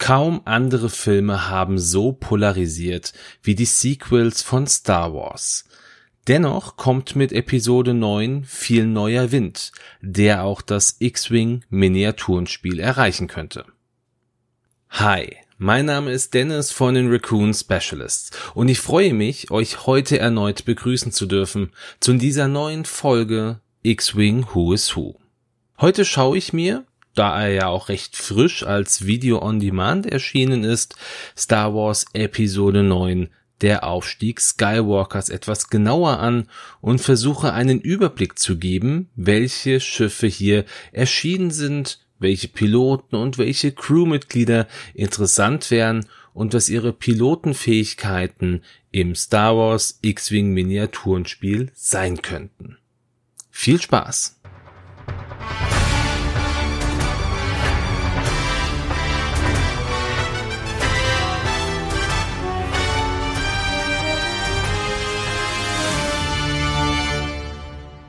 Kaum andere Filme haben so polarisiert wie die Sequels von Star Wars. Dennoch kommt mit Episode 9 viel neuer Wind, der auch das X-Wing Miniaturenspiel erreichen könnte. Hi, mein Name ist Dennis von den Raccoon Specialists und ich freue mich, euch heute erneut begrüßen zu dürfen zu dieser neuen Folge X-Wing Who is Who. Heute schaue ich mir da er ja auch recht frisch als Video on Demand erschienen ist, Star Wars Episode 9 der Aufstieg Skywalkers etwas genauer an und versuche einen Überblick zu geben, welche Schiffe hier erschienen sind, welche Piloten und welche Crewmitglieder interessant wären und was ihre Pilotenfähigkeiten im Star Wars X-Wing Miniaturenspiel sein könnten. Viel Spaß!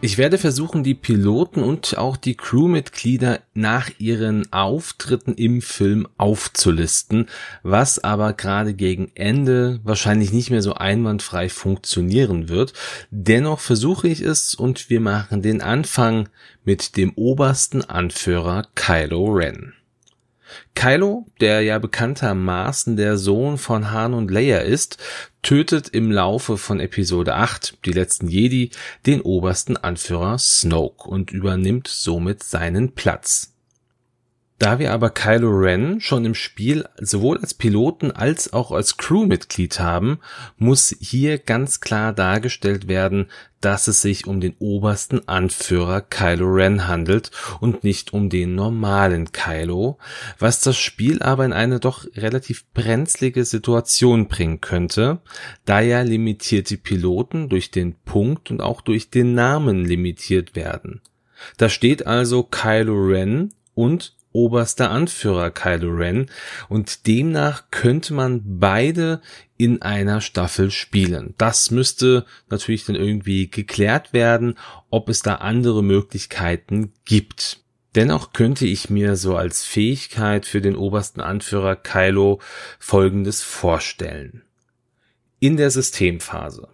Ich werde versuchen, die Piloten und auch die Crewmitglieder nach ihren Auftritten im Film aufzulisten, was aber gerade gegen Ende wahrscheinlich nicht mehr so einwandfrei funktionieren wird. Dennoch versuche ich es und wir machen den Anfang mit dem obersten Anführer Kylo Ren. Kylo, der ja bekanntermaßen der Sohn von Han und Leia ist, tötet im Laufe von Episode 8, die letzten Jedi, den obersten Anführer Snoke und übernimmt somit seinen Platz. Da wir aber Kylo Ren schon im Spiel sowohl als Piloten als auch als Crewmitglied haben, muss hier ganz klar dargestellt werden, dass es sich um den obersten Anführer Kylo Ren handelt und nicht um den normalen Kylo, was das Spiel aber in eine doch relativ brenzlige Situation bringen könnte, da ja limitierte Piloten durch den Punkt und auch durch den Namen limitiert werden. Da steht also Kylo Ren und oberster Anführer Kylo Ren und demnach könnte man beide in einer Staffel spielen. Das müsste natürlich dann irgendwie geklärt werden, ob es da andere Möglichkeiten gibt. Dennoch könnte ich mir so als Fähigkeit für den obersten Anführer Kylo Folgendes vorstellen. In der Systemphase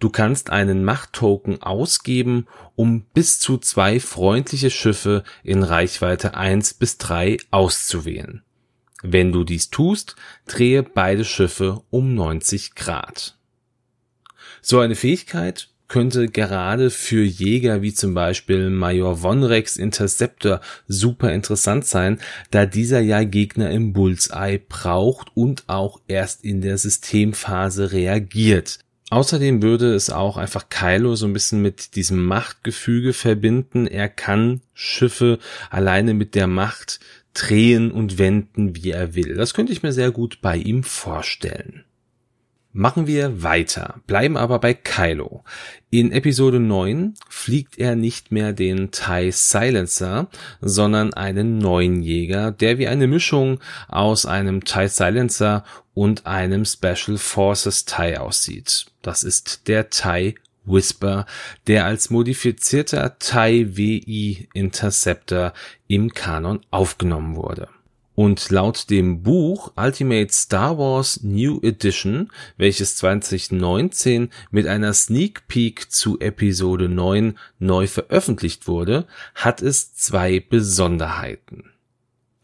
Du kannst einen Machttoken ausgeben, um bis zu zwei freundliche Schiffe in Reichweite 1 bis 3 auszuwählen. Wenn du dies tust, drehe beide Schiffe um 90 Grad. So eine Fähigkeit könnte gerade für Jäger wie zum Beispiel Major Vonrex Interceptor super interessant sein, da dieser ja Gegner im Bullseye braucht und auch erst in der Systemphase reagiert. Außerdem würde es auch einfach Kylo so ein bisschen mit diesem Machtgefüge verbinden. Er kann Schiffe alleine mit der Macht drehen und wenden, wie er will. Das könnte ich mir sehr gut bei ihm vorstellen. Machen wir weiter, bleiben aber bei Kylo. In Episode 9 fliegt er nicht mehr den TIE Silencer, sondern einen neuen Jäger, der wie eine Mischung aus einem TIE Silencer und einem Special Forces TIE aussieht. Das ist der TIE Whisper, der als modifizierter TIE WI Interceptor im Kanon aufgenommen wurde. Und laut dem Buch Ultimate Star Wars New Edition, welches 2019 mit einer Sneak Peek zu Episode 9 neu veröffentlicht wurde, hat es zwei Besonderheiten.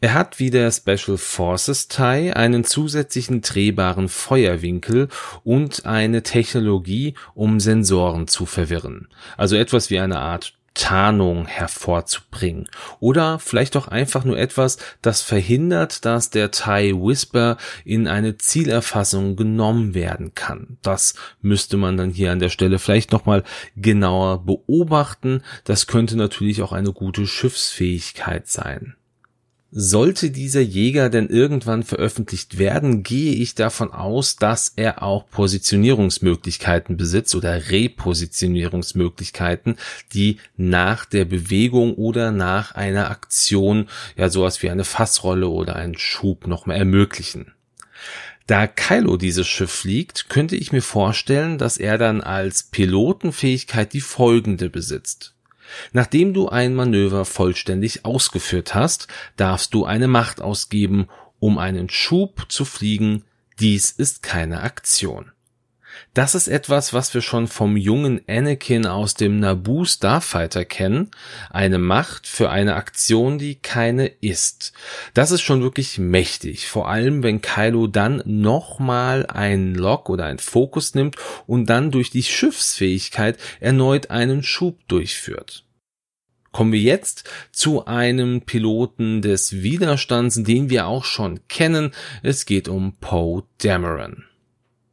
Er hat wie der Special Forces TIE einen zusätzlichen drehbaren Feuerwinkel und eine Technologie, um Sensoren zu verwirren. Also etwas wie eine Art Tarnung hervorzubringen. Oder vielleicht auch einfach nur etwas, das verhindert, dass der TIE Whisper in eine Zielerfassung genommen werden kann. Das müsste man dann hier an der Stelle vielleicht nochmal genauer beobachten. Das könnte natürlich auch eine gute Schiffsfähigkeit sein. Sollte dieser Jäger denn irgendwann veröffentlicht werden, gehe ich davon aus, dass er auch Positionierungsmöglichkeiten besitzt oder Repositionierungsmöglichkeiten, die nach der Bewegung oder nach einer Aktion ja sowas wie eine Fassrolle oder einen Schub noch mal ermöglichen. Da Kylo dieses Schiff fliegt, könnte ich mir vorstellen, dass er dann als Pilotenfähigkeit die folgende besitzt. Nachdem du ein Manöver vollständig ausgeführt hast, darfst du eine Macht ausgeben, um einen Schub zu fliegen, dies ist keine Aktion. Das ist etwas, was wir schon vom jungen Anakin aus dem Naboo Starfighter kennen. Eine Macht für eine Aktion, die keine ist. Das ist schon wirklich mächtig. Vor allem, wenn Kylo dann nochmal einen Lock oder einen Fokus nimmt und dann durch die Schiffsfähigkeit erneut einen Schub durchführt. Kommen wir jetzt zu einem Piloten des Widerstands, den wir auch schon kennen. Es geht um Poe Dameron.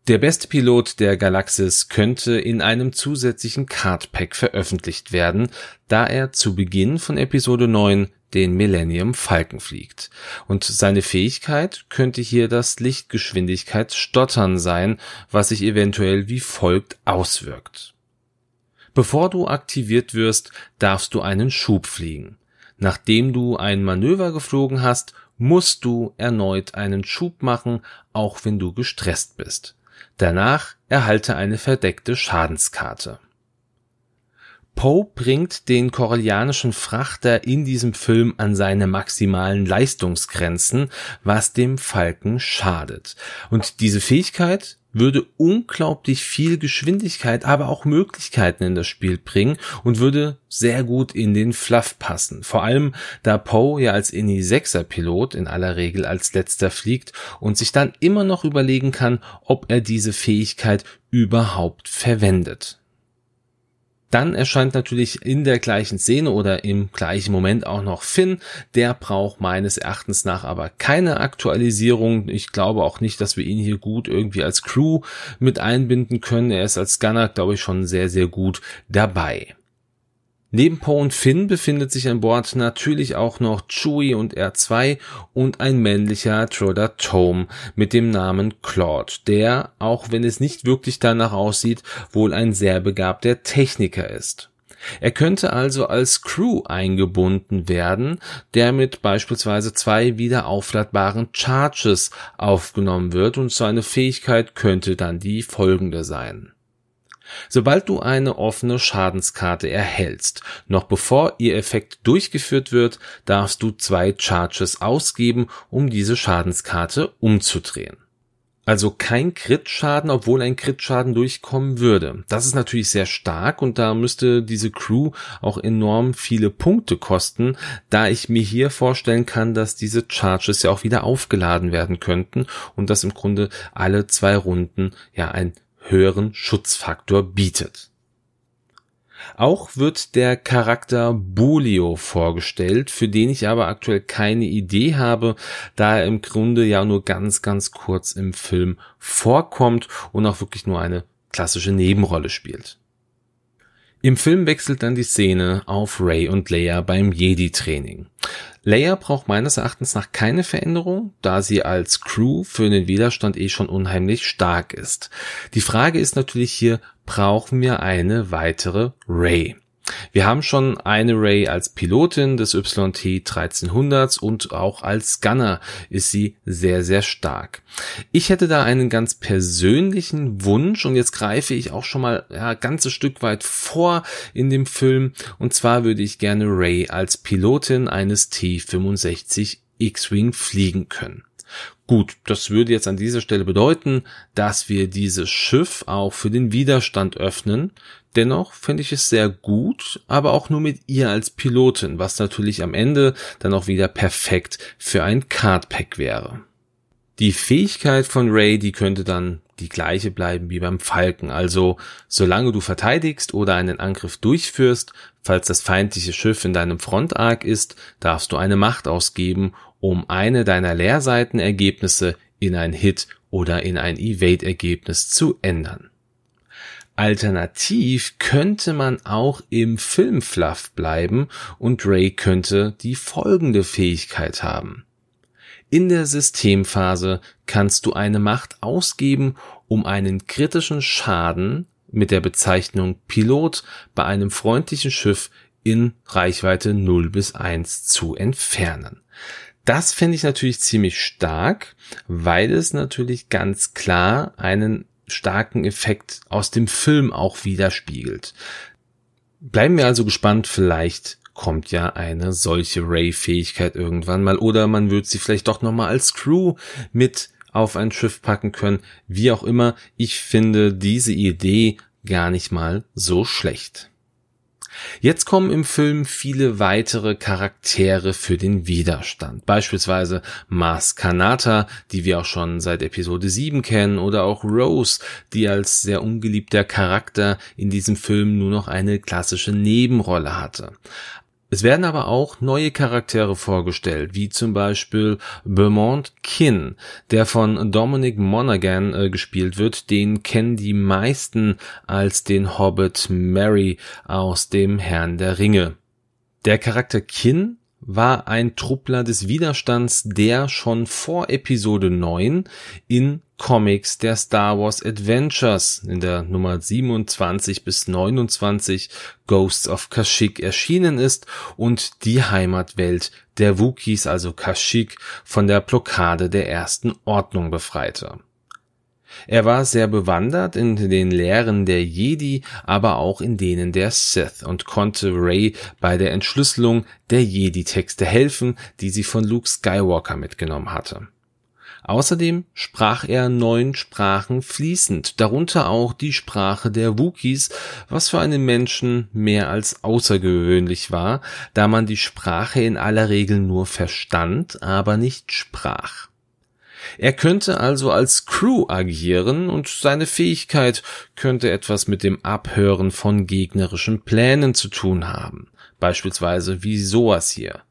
Der beste Pilot der Galaxis könnte in einem zusätzlichen Cardpack veröffentlicht werden, da er zu Beginn von Episode 9 den Millennium Falcon fliegt. Und seine Fähigkeit könnte hier das Lichtgeschwindigkeitsstottern sein, was sich eventuell wie folgt auswirkt. Bevor du aktiviert wirst, darfst du einen Schub fliegen. Nachdem du ein Manöver geflogen hast, musst du erneut einen Schub machen, auch wenn du gestresst bist. Danach erhalte eine verdeckte Schadenskarte. Poe bringt den korellianischen Frachter in diesem Film an seine maximalen Leistungsgrenzen, was dem Falken schadet. Und diese Fähigkeit würde unglaublich viel Geschwindigkeit, aber auch Möglichkeiten in das Spiel bringen und würde sehr gut in den Fluff passen. Vor allem, da Poe ja als INI 6er Pilot in aller Regel als letzter fliegt und sich dann immer noch überlegen kann, ob er diese Fähigkeit überhaupt verwendet. Dann erscheint natürlich in der gleichen Szene oder im gleichen Moment auch noch Finn. Der braucht meines Erachtens nach aber keine Aktualisierung. Ich glaube auch nicht, dass wir ihn hier gut irgendwie als Crew mit einbinden können. Er ist als Gunner, glaube ich, schon sehr, sehr gut dabei. Neben Poe und Finn befindet sich an Bord natürlich auch noch Chewie und R2 und ein männlicher Troder Tome mit dem Namen Claude, der, auch wenn es nicht wirklich danach aussieht, wohl ein sehr begabter Techniker ist. Er könnte also als Crew eingebunden werden, der mit beispielsweise zwei wieder aufladbaren Charges aufgenommen wird und seine Fähigkeit könnte dann die folgende sein. Sobald du eine offene Schadenskarte erhältst, noch bevor ihr Effekt durchgeführt wird, darfst du zwei Charges ausgeben, um diese Schadenskarte umzudrehen. Also kein Crit-Schaden, obwohl ein Crit-Schaden durchkommen würde. Das ist natürlich sehr stark und da müsste diese Crew auch enorm viele Punkte kosten, da ich mir hier vorstellen kann, dass diese Charges ja auch wieder aufgeladen werden könnten und dass im Grunde alle zwei Runden ja ein höheren Schutzfaktor bietet. Auch wird der Charakter Bulio vorgestellt, für den ich aber aktuell keine Idee habe, da er im Grunde ja nur ganz, ganz kurz im Film vorkommt und auch wirklich nur eine klassische Nebenrolle spielt. Im Film wechselt dann die Szene auf Ray und Leia beim Jedi-Training. Leia braucht meines Erachtens nach keine Veränderung, da sie als Crew für den Widerstand eh schon unheimlich stark ist. Die Frage ist natürlich hier, brauchen wir eine weitere Ray? Wir haben schon eine Ray als Pilotin des YT 1300s und auch als Gunner ist sie sehr, sehr stark. Ich hätte da einen ganz persönlichen Wunsch und jetzt greife ich auch schon mal ja, ganzes Stück weit vor in dem Film und zwar würde ich gerne Ray als Pilotin eines T65 X-Wing fliegen können. Gut, das würde jetzt an dieser Stelle bedeuten, dass wir dieses Schiff auch für den Widerstand öffnen. Dennoch fände ich es sehr gut, aber auch nur mit ihr als Pilotin, was natürlich am Ende dann auch wieder perfekt für ein Cardpack wäre. Die Fähigkeit von Ray, die könnte dann die gleiche bleiben wie beim Falken. Also, solange du verteidigst oder einen Angriff durchführst, falls das feindliche Schiff in deinem Frontarg ist, darfst du eine Macht ausgeben, um eine deiner Leerseitenergebnisse in ein Hit oder in ein Evade-Ergebnis zu ändern. Alternativ könnte man auch im Filmfluff bleiben und Ray könnte die folgende Fähigkeit haben. In der Systemphase kannst du eine Macht ausgeben, um einen kritischen Schaden mit der Bezeichnung Pilot bei einem freundlichen Schiff in Reichweite 0 bis 1 zu entfernen. Das finde ich natürlich ziemlich stark, weil es natürlich ganz klar einen starken Effekt aus dem Film auch widerspiegelt. Bleiben wir also gespannt, vielleicht kommt ja eine solche Ray-Fähigkeit irgendwann mal oder man wird sie vielleicht doch nochmal als Crew mit auf ein Schiff packen können. Wie auch immer, ich finde diese Idee gar nicht mal so schlecht. Jetzt kommen im Film viele weitere Charaktere für den Widerstand. Beispielsweise Mars Kanata, die wir auch schon seit Episode 7 kennen, oder auch Rose, die als sehr ungeliebter Charakter in diesem Film nur noch eine klassische Nebenrolle hatte. Es werden aber auch neue Charaktere vorgestellt, wie zum Beispiel Beaumont Kin, der von Dominic Monaghan äh, gespielt wird. Den kennen die meisten als den Hobbit Mary aus dem Herrn der Ringe. Der Charakter Kin war ein Truppler des Widerstands, der schon vor Episode 9 in Comics der Star Wars Adventures in der Nummer 27 bis 29 Ghosts of Kashyyyk erschienen ist und die Heimatwelt der Wookiees, also Kashyyyk, von der Blockade der ersten Ordnung befreite. Er war sehr bewandert in den Lehren der Jedi, aber auch in denen der Sith und konnte Rey bei der Entschlüsselung der Jedi-Texte helfen, die sie von Luke Skywalker mitgenommen hatte. Außerdem sprach er neun Sprachen fließend, darunter auch die Sprache der Wookiees, was für einen Menschen mehr als außergewöhnlich war, da man die Sprache in aller Regel nur verstand, aber nicht sprach. Er könnte also als Crew agieren und seine Fähigkeit könnte etwas mit dem Abhören von gegnerischen Plänen zu tun haben. Beispielsweise wie sowas hier.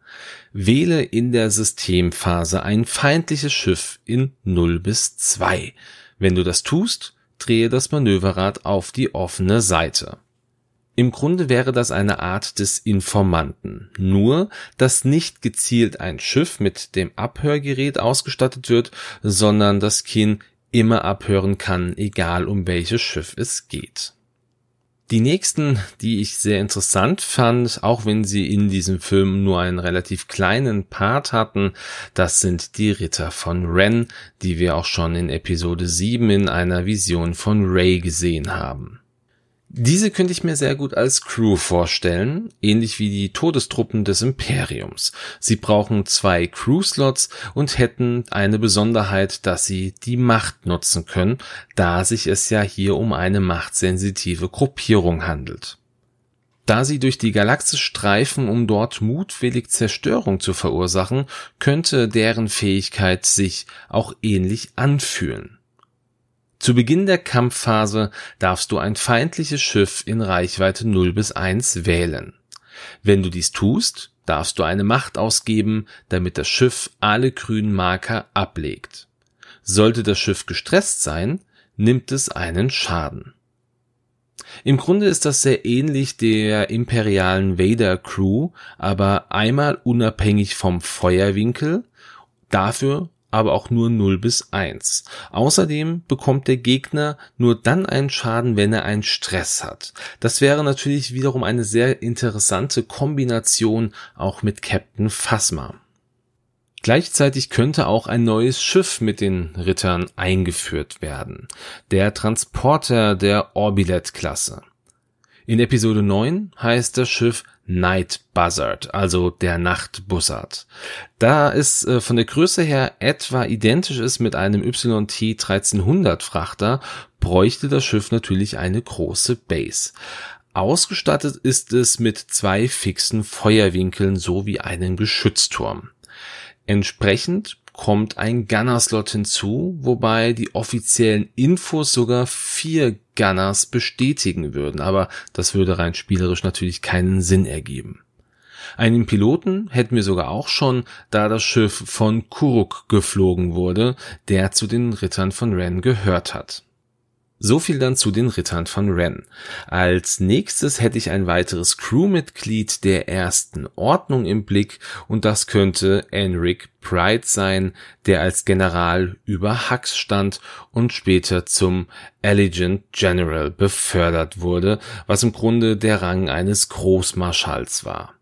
Wähle in der Systemphase ein feindliches Schiff in 0 bis 2. Wenn du das tust, drehe das Manöverrad auf die offene Seite. Im Grunde wäre das eine Art des Informanten, nur dass nicht gezielt ein Schiff mit dem Abhörgerät ausgestattet wird, sondern das Kin immer abhören kann, egal um welches Schiff es geht. Die nächsten, die ich sehr interessant fand, auch wenn sie in diesem Film nur einen relativ kleinen Part hatten, das sind die Ritter von Ren, die wir auch schon in Episode 7 in einer Vision von Ray gesehen haben. Diese könnte ich mir sehr gut als Crew vorstellen, ähnlich wie die Todestruppen des Imperiums. Sie brauchen zwei Crew-Slots und hätten eine Besonderheit, dass sie die Macht nutzen können, da sich es ja hier um eine machtsensitive Gruppierung handelt. Da sie durch die Galaxis streifen, um dort mutwillig Zerstörung zu verursachen, könnte deren Fähigkeit sich auch ähnlich anfühlen. Zu Beginn der Kampfphase darfst du ein feindliches Schiff in Reichweite 0 bis 1 wählen. Wenn du dies tust, darfst du eine Macht ausgeben, damit das Schiff alle grünen Marker ablegt. Sollte das Schiff gestresst sein, nimmt es einen Schaden. Im Grunde ist das sehr ähnlich der imperialen Vader Crew, aber einmal unabhängig vom Feuerwinkel, dafür aber auch nur 0 bis 1. Außerdem bekommt der Gegner nur dann einen Schaden, wenn er einen Stress hat. Das wäre natürlich wiederum eine sehr interessante Kombination auch mit Captain Phasma. Gleichzeitig könnte auch ein neues Schiff mit den Rittern eingeführt werden. Der Transporter der Orbilet-Klasse. In Episode 9 heißt das Schiff Night Buzzard, also der Nachtbussard. Da es äh, von der Größe her etwa identisch ist mit einem YT 1300 Frachter, bräuchte das Schiff natürlich eine große Base. Ausgestattet ist es mit zwei fixen Feuerwinkeln sowie einem Geschützturm. Entsprechend kommt ein Gunner-Slot hinzu, wobei die offiziellen Infos sogar vier Gunners bestätigen würden, aber das würde rein spielerisch natürlich keinen Sinn ergeben. Einen Piloten hätten wir sogar auch schon, da das Schiff von Kuruk geflogen wurde, der zu den Rittern von Ren gehört hat. So viel dann zu den Rittern von Ren. Als nächstes hätte ich ein weiteres Crewmitglied der ersten Ordnung im Blick und das könnte Enric Pride sein, der als General über Hux stand und später zum Elegant General befördert wurde, was im Grunde der Rang eines Großmarschalls war.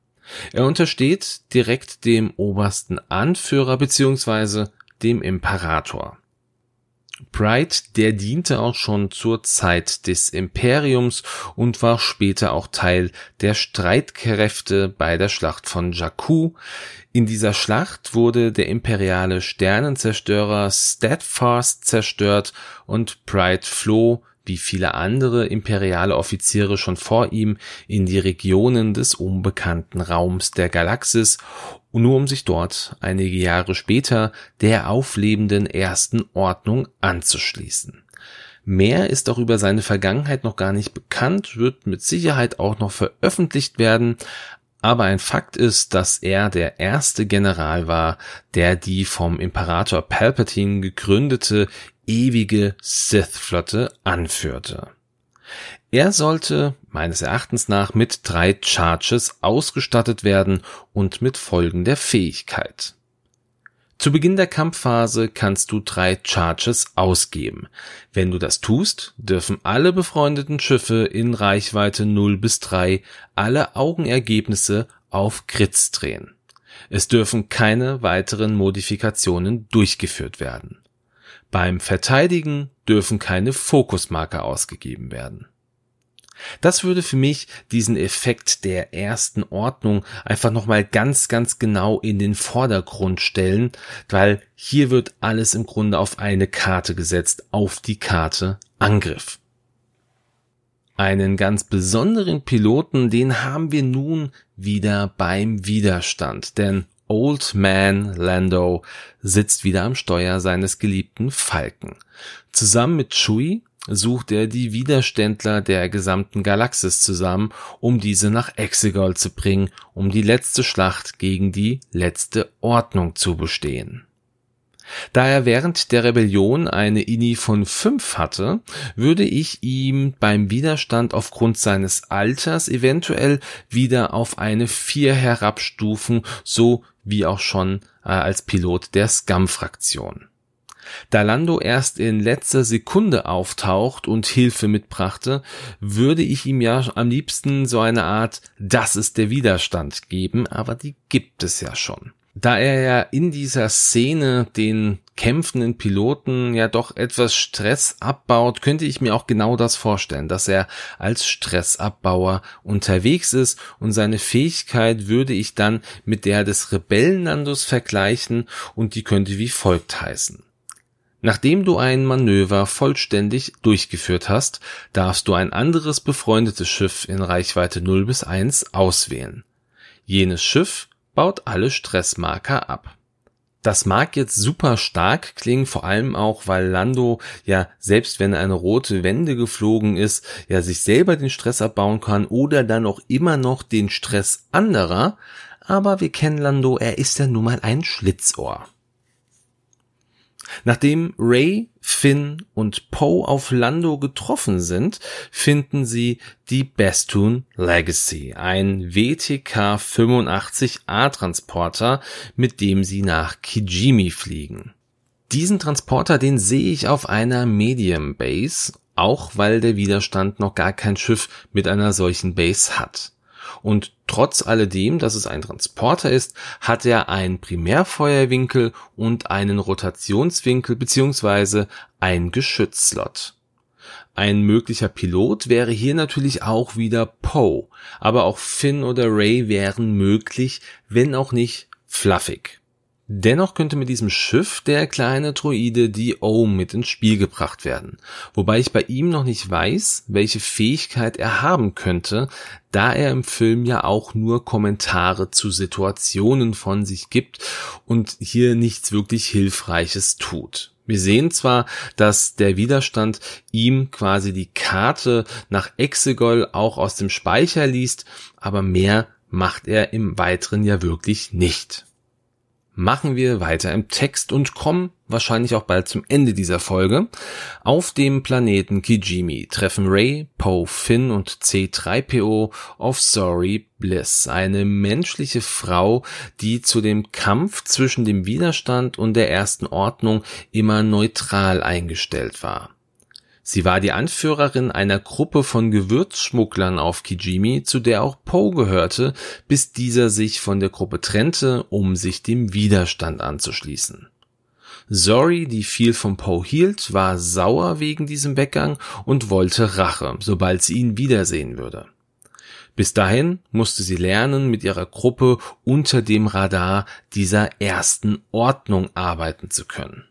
Er untersteht direkt dem obersten Anführer bzw. dem Imperator. Pride, der diente auch schon zur Zeit des Imperiums und war später auch Teil der Streitkräfte bei der Schlacht von Jakku. In dieser Schlacht wurde der imperiale Sternenzerstörer Steadfast zerstört und Pride floh wie viele andere imperiale Offiziere schon vor ihm in die Regionen des unbekannten Raums der Galaxis, nur um sich dort einige Jahre später der auflebenden ersten Ordnung anzuschließen. Mehr ist auch über seine Vergangenheit noch gar nicht bekannt, wird mit Sicherheit auch noch veröffentlicht werden, aber ein Fakt ist, dass er der erste General war, der die vom Imperator Palpatine gegründete ewige Sith-Flotte anführte. Er sollte meines Erachtens nach mit drei Charges ausgestattet werden und mit folgender Fähigkeit. Zu Beginn der Kampfphase kannst du drei Charges ausgeben. Wenn du das tust, dürfen alle befreundeten Schiffe in Reichweite 0 bis 3 alle Augenergebnisse auf Crits drehen. Es dürfen keine weiteren Modifikationen durchgeführt werden. Beim Verteidigen dürfen keine Fokusmarker ausgegeben werden. Das würde für mich diesen Effekt der ersten Ordnung einfach nochmal ganz, ganz genau in den Vordergrund stellen, weil hier wird alles im Grunde auf eine Karte gesetzt, auf die Karte Angriff. Einen ganz besonderen Piloten, den haben wir nun wieder beim Widerstand, denn Old Man Lando sitzt wieder am Steuer seines geliebten Falken. Zusammen mit Chewie sucht er die Widerständler der gesamten Galaxis zusammen, um diese nach Exegol zu bringen, um die letzte Schlacht gegen die letzte Ordnung zu bestehen. Da er während der Rebellion eine INI von fünf hatte, würde ich ihm beim Widerstand aufgrund seines Alters eventuell wieder auf eine vier herabstufen, so wie auch schon äh, als Pilot der Scum-Fraktion. Da Lando erst in letzter Sekunde auftaucht und Hilfe mitbrachte, würde ich ihm ja am liebsten so eine Art Das ist der Widerstand geben, aber die gibt es ja schon. Da er ja in dieser Szene den kämpfenden Piloten ja doch etwas Stress abbaut, könnte ich mir auch genau das vorstellen, dass er als Stressabbauer unterwegs ist und seine Fähigkeit würde ich dann mit der des Rebellenlandos vergleichen und die könnte wie folgt heißen. Nachdem du ein Manöver vollständig durchgeführt hast, darfst du ein anderes befreundetes Schiff in Reichweite 0 bis 1 auswählen. Jenes Schiff baut alle Stressmarker ab. Das mag jetzt super stark klingen, vor allem auch, weil Lando ja selbst wenn eine rote Wende geflogen ist, ja sich selber den Stress abbauen kann oder dann auch immer noch den Stress anderer. Aber wir kennen Lando, er ist ja nun mal ein Schlitzohr. Nachdem Ray, Finn und Poe auf Lando getroffen sind, finden sie die Bestoon Legacy, ein WTK 85A Transporter, mit dem sie nach Kijimi fliegen. Diesen Transporter, den sehe ich auf einer Medium Base, auch weil der Widerstand noch gar kein Schiff mit einer solchen Base hat. Und trotz alledem, dass es ein Transporter ist, hat er einen Primärfeuerwinkel und einen Rotationswinkel beziehungsweise ein Geschützslot. Ein möglicher Pilot wäre hier natürlich auch wieder Poe, aber auch Finn oder Ray wären möglich, wenn auch nicht fluffig. Dennoch könnte mit diesem Schiff der kleine Droide Dio mit ins Spiel gebracht werden, wobei ich bei ihm noch nicht weiß, welche Fähigkeit er haben könnte, da er im Film ja auch nur Kommentare zu Situationen von sich gibt und hier nichts wirklich Hilfreiches tut. Wir sehen zwar, dass der Widerstand ihm quasi die Karte nach Exegol auch aus dem Speicher liest, aber mehr macht er im Weiteren ja wirklich nicht machen wir weiter im Text und kommen wahrscheinlich auch bald zum Ende dieser Folge. Auf dem Planeten Kijimi treffen Ray, Poe, Finn und C3PO auf Sorry Bliss, eine menschliche Frau, die zu dem Kampf zwischen dem Widerstand und der ersten Ordnung immer neutral eingestellt war. Sie war die Anführerin einer Gruppe von Gewürzschmugglern auf Kijimi, zu der auch Poe gehörte, bis dieser sich von der Gruppe trennte, um sich dem Widerstand anzuschließen. Zori, die viel von Poe hielt, war sauer wegen diesem Weggang und wollte Rache, sobald sie ihn wiedersehen würde. Bis dahin musste sie lernen, mit ihrer Gruppe unter dem Radar dieser ersten Ordnung arbeiten zu können.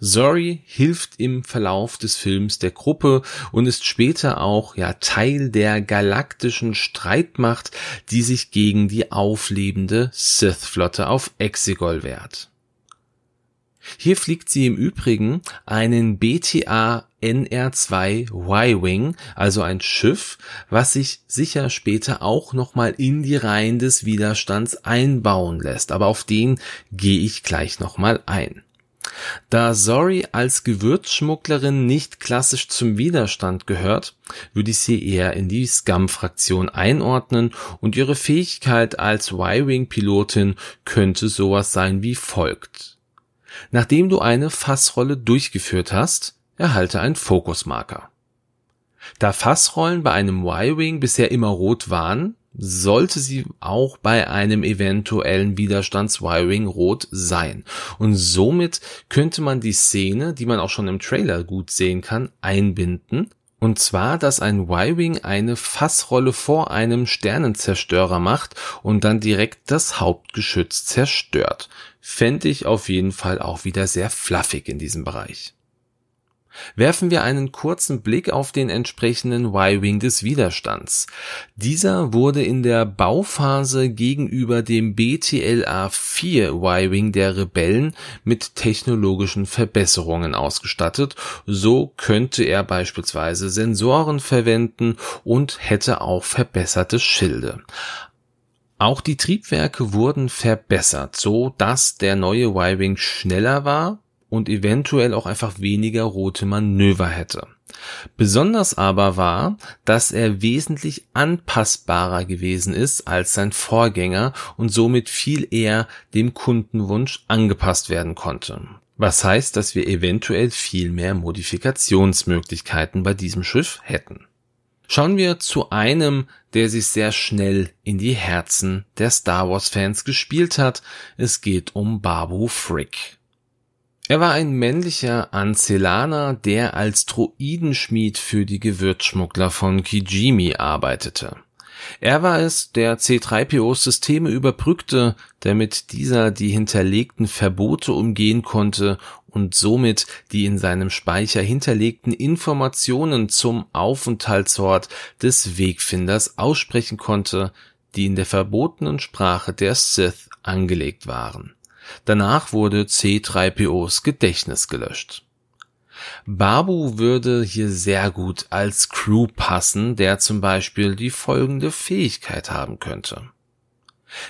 Zori hilft im Verlauf des Films der Gruppe und ist später auch ja Teil der galaktischen Streitmacht, die sich gegen die auflebende Sith-Flotte auf Exegol wehrt. Hier fliegt sie im Übrigen einen BTA NR2 Y-Wing, also ein Schiff, was sich sicher später auch nochmal in die Reihen des Widerstands einbauen lässt, aber auf den gehe ich gleich nochmal ein. Da Zori als Gewürzschmugglerin nicht klassisch zum Widerstand gehört, würde ich sie eher in die Scum-Fraktion einordnen und ihre Fähigkeit als Y-Wing-Pilotin könnte sowas sein wie folgt. Nachdem du eine Fassrolle durchgeführt hast, erhalte ein Fokusmarker. Da Fassrollen bei einem Y-Wing bisher immer rot waren, sollte sie auch bei einem eventuellen Widerstands-Wiring rot sein. Und somit könnte man die Szene, die man auch schon im Trailer gut sehen kann, einbinden. Und zwar, dass ein Y-Wing eine Fassrolle vor einem Sternenzerstörer macht und dann direkt das Hauptgeschütz zerstört. Fände ich auf jeden Fall auch wieder sehr fluffig in diesem Bereich. Werfen wir einen kurzen Blick auf den entsprechenden Y-Wing des Widerstands. Dieser wurde in der Bauphase gegenüber dem BTLA-4 Y-Wing der Rebellen mit technologischen Verbesserungen ausgestattet. So könnte er beispielsweise Sensoren verwenden und hätte auch verbesserte Schilde. Auch die Triebwerke wurden verbessert, so dass der neue Y-Wing schneller war und eventuell auch einfach weniger rote Manöver hätte. Besonders aber war, dass er wesentlich anpassbarer gewesen ist als sein Vorgänger und somit viel eher dem Kundenwunsch angepasst werden konnte. Was heißt, dass wir eventuell viel mehr Modifikationsmöglichkeiten bei diesem Schiff hätten. Schauen wir zu einem, der sich sehr schnell in die Herzen der Star Wars Fans gespielt hat. Es geht um Babu Frick. Er war ein männlicher Ancelaner, der als Droidenschmied für die Gewürzschmuggler von Kijimi arbeitete. Er war es, der C3POs Systeme überbrückte, damit dieser die hinterlegten Verbote umgehen konnte und somit die in seinem Speicher hinterlegten Informationen zum Aufenthaltsort des Wegfinders aussprechen konnte, die in der verbotenen Sprache der Sith angelegt waren. Danach wurde C3POs Gedächtnis gelöscht. Babu würde hier sehr gut als Crew passen, der zum Beispiel die folgende Fähigkeit haben könnte.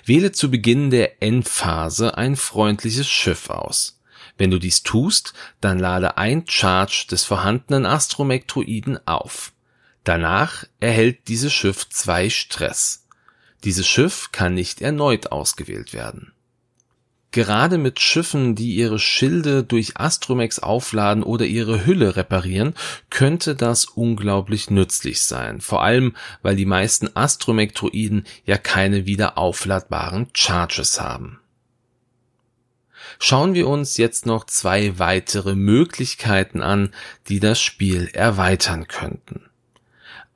Wähle zu Beginn der Endphase ein freundliches Schiff aus. Wenn du dies tust, dann lade ein Charge des vorhandenen Astromektroiden auf. Danach erhält dieses Schiff zwei Stress. Dieses Schiff kann nicht erneut ausgewählt werden. Gerade mit Schiffen, die ihre Schilde durch Astromex aufladen oder ihre Hülle reparieren, könnte das unglaublich nützlich sein. Vor allem, weil die meisten Astromech-Droiden ja keine wieder aufladbaren Charges haben. Schauen wir uns jetzt noch zwei weitere Möglichkeiten an, die das Spiel erweitern könnten.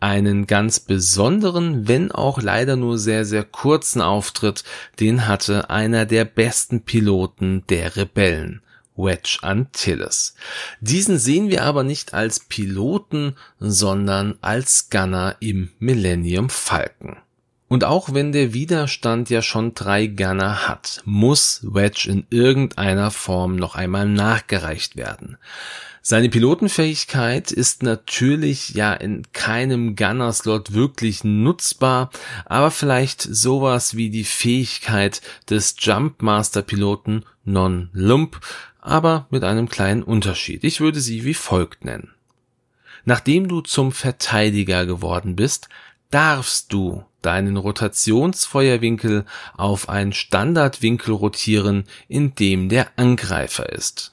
Einen ganz besonderen, wenn auch leider nur sehr, sehr kurzen Auftritt, den hatte einer der besten Piloten der Rebellen. Wedge Antilles. Diesen sehen wir aber nicht als Piloten, sondern als Gunner im Millennium Falcon. Und auch wenn der Widerstand ja schon drei Gunner hat, muss Wedge in irgendeiner Form noch einmal nachgereicht werden. Seine Pilotenfähigkeit ist natürlich ja in keinem Gunner-Slot wirklich nutzbar, aber vielleicht sowas wie die Fähigkeit des Jumpmaster-Piloten Non-Lump, aber mit einem kleinen Unterschied. Ich würde sie wie folgt nennen. Nachdem du zum Verteidiger geworden bist, darfst du deinen Rotationsfeuerwinkel auf einen Standardwinkel rotieren, in dem der Angreifer ist.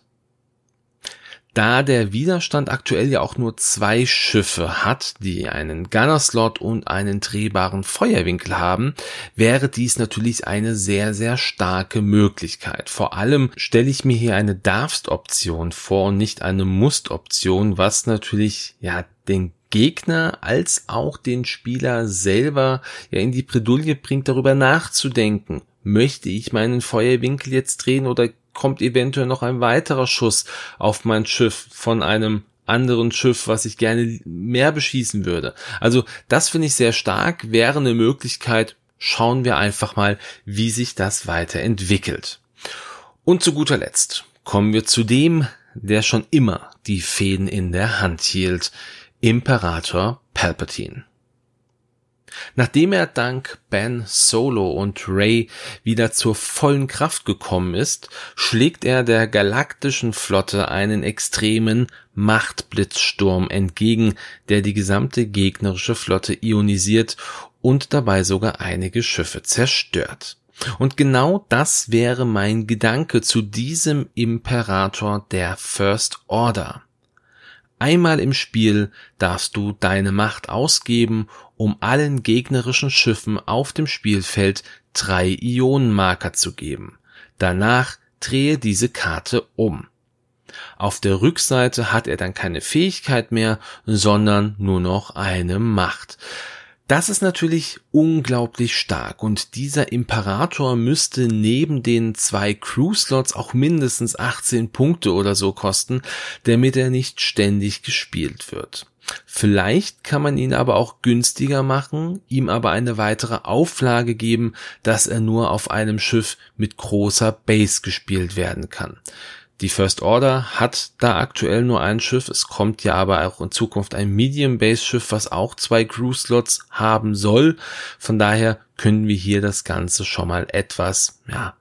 Da der Widerstand aktuell ja auch nur zwei Schiffe hat, die einen Gunner-Slot und einen drehbaren Feuerwinkel haben, wäre dies natürlich eine sehr, sehr starke Möglichkeit. Vor allem stelle ich mir hier eine Darfst-Option vor und nicht eine Must-Option, was natürlich ja den Gegner als auch den Spieler selber ja in die Bredouille bringt, darüber nachzudenken. Möchte ich meinen Feuerwinkel jetzt drehen oder kommt eventuell noch ein weiterer Schuss auf mein Schiff von einem anderen Schiff, was ich gerne mehr beschießen würde. Also das finde ich sehr stark, wäre eine Möglichkeit. Schauen wir einfach mal, wie sich das weiterentwickelt. Und zu guter Letzt kommen wir zu dem, der schon immer die Fäden in der Hand hielt, Imperator Palpatine. Nachdem er dank Ben Solo und Ray wieder zur vollen Kraft gekommen ist, schlägt er der galaktischen Flotte einen extremen Machtblitzsturm entgegen, der die gesamte gegnerische Flotte ionisiert und dabei sogar einige Schiffe zerstört. Und genau das wäre mein Gedanke zu diesem Imperator der First Order. Einmal im Spiel darfst du deine Macht ausgeben, um allen gegnerischen Schiffen auf dem Spielfeld drei Ionenmarker zu geben. Danach drehe diese Karte um. Auf der Rückseite hat er dann keine Fähigkeit mehr, sondern nur noch eine Macht. Das ist natürlich unglaublich stark und dieser Imperator müsste neben den zwei Crew-Slots auch mindestens 18 Punkte oder so kosten, damit er nicht ständig gespielt wird. Vielleicht kann man ihn aber auch günstiger machen, ihm aber eine weitere Auflage geben, dass er nur auf einem Schiff mit großer Base gespielt werden kann. Die First Order hat da aktuell nur ein Schiff. Es kommt ja aber auch in Zukunft ein Medium Base Schiff, was auch zwei Crew Slots haben soll. Von daher können wir hier das Ganze schon mal etwas, ja,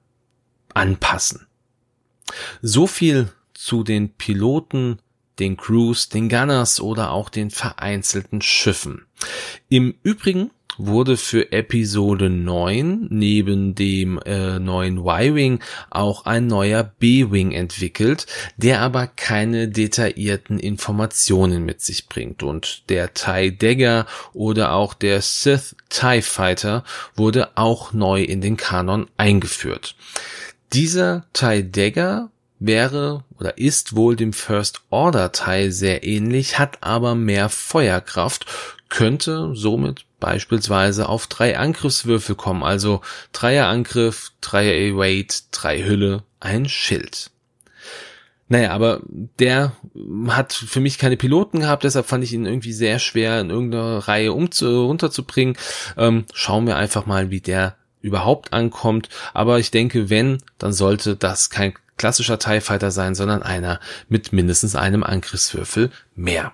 anpassen. So viel zu den Piloten, den Crews, den Gunners oder auch den vereinzelten Schiffen. Im Übrigen wurde für Episode 9 neben dem äh, neuen Y-Wing auch ein neuer B-Wing entwickelt, der aber keine detaillierten Informationen mit sich bringt. Und der TIE Dagger oder auch der Sith TIE Fighter wurde auch neu in den Kanon eingeführt. Dieser TIE Dagger wäre oder ist wohl dem First Order Teil sehr ähnlich, hat aber mehr Feuerkraft, könnte somit beispielsweise auf drei Angriffswürfel kommen, also Dreier Angriff, Dreier Evade, drei Hülle, ein Schild. Naja, aber der hat für mich keine Piloten gehabt, deshalb fand ich ihn irgendwie sehr schwer in irgendeiner Reihe umzu runterzubringen. Ähm, schauen wir einfach mal, wie der überhaupt ankommt. Aber ich denke, wenn, dann sollte das kein klassischer TIE Fighter sein, sondern einer mit mindestens einem Angriffswürfel mehr.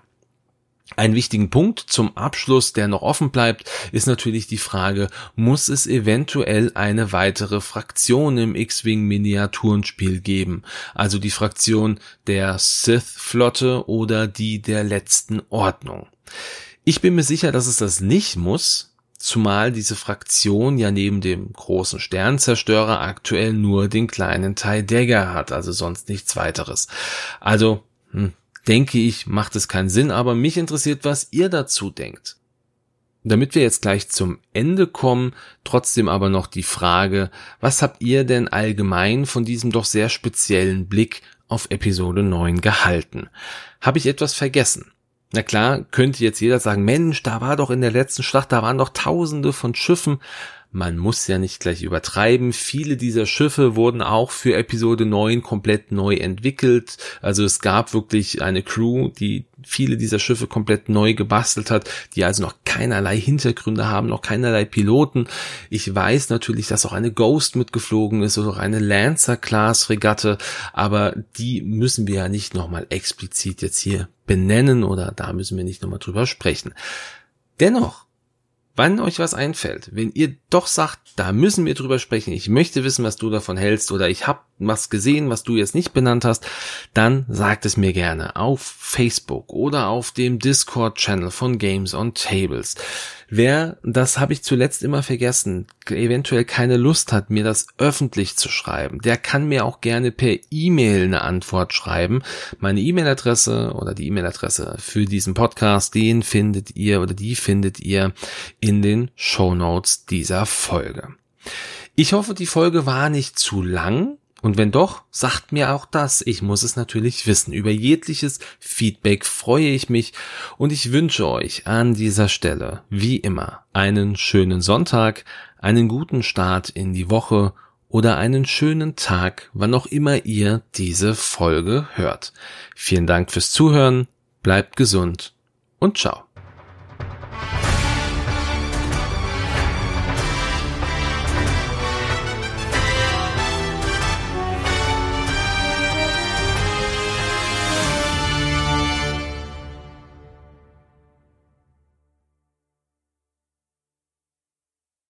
Ein wichtigen Punkt zum Abschluss, der noch offen bleibt, ist natürlich die Frage, muss es eventuell eine weitere Fraktion im X-Wing Miniaturenspiel geben? Also die Fraktion der Sith-Flotte oder die der letzten Ordnung? Ich bin mir sicher, dass es das nicht muss, zumal diese Fraktion ja neben dem großen Sternzerstörer aktuell nur den kleinen TIE Dagger hat, also sonst nichts weiteres. Also, hm, denke ich, macht es keinen Sinn, aber mich interessiert, was ihr dazu denkt. Damit wir jetzt gleich zum Ende kommen, trotzdem aber noch die Frage, was habt ihr denn allgemein von diesem doch sehr speziellen Blick auf Episode 9 gehalten? Habe ich etwas vergessen? Na klar, könnte jetzt jeder sagen, Mensch, da war doch in der letzten Schlacht, da waren doch tausende von Schiffen. Man muss ja nicht gleich übertreiben. Viele dieser Schiffe wurden auch für Episode 9 komplett neu entwickelt. Also es gab wirklich eine Crew, die viele dieser Schiffe komplett neu gebastelt hat, die also noch keinerlei Hintergründe haben, noch keinerlei Piloten. Ich weiß natürlich, dass auch eine Ghost mitgeflogen ist oder auch eine Lancer-Class-Regatte, aber die müssen wir ja nicht nochmal explizit jetzt hier benennen oder da müssen wir nicht nochmal drüber sprechen. Dennoch wann euch was einfällt, wenn ihr doch sagt, da müssen wir drüber sprechen, ich möchte wissen, was du davon hältst oder ich habe was gesehen, was du jetzt nicht benannt hast, dann sagt es mir gerne auf Facebook oder auf dem Discord-Channel von Games on Tables. Wer, das habe ich zuletzt immer vergessen, eventuell keine Lust hat, mir das öffentlich zu schreiben, der kann mir auch gerne per E-Mail eine Antwort schreiben. Meine E-Mail-Adresse oder die E-Mail-Adresse für diesen Podcast, den findet ihr oder die findet ihr in den Show Notes dieser Folge. Ich hoffe, die Folge war nicht zu lang. Und wenn doch, sagt mir auch das. Ich muss es natürlich wissen. Über jegliches Feedback freue ich mich und ich wünsche euch an dieser Stelle, wie immer, einen schönen Sonntag, einen guten Start in die Woche oder einen schönen Tag, wann auch immer ihr diese Folge hört. Vielen Dank fürs Zuhören, bleibt gesund und ciao.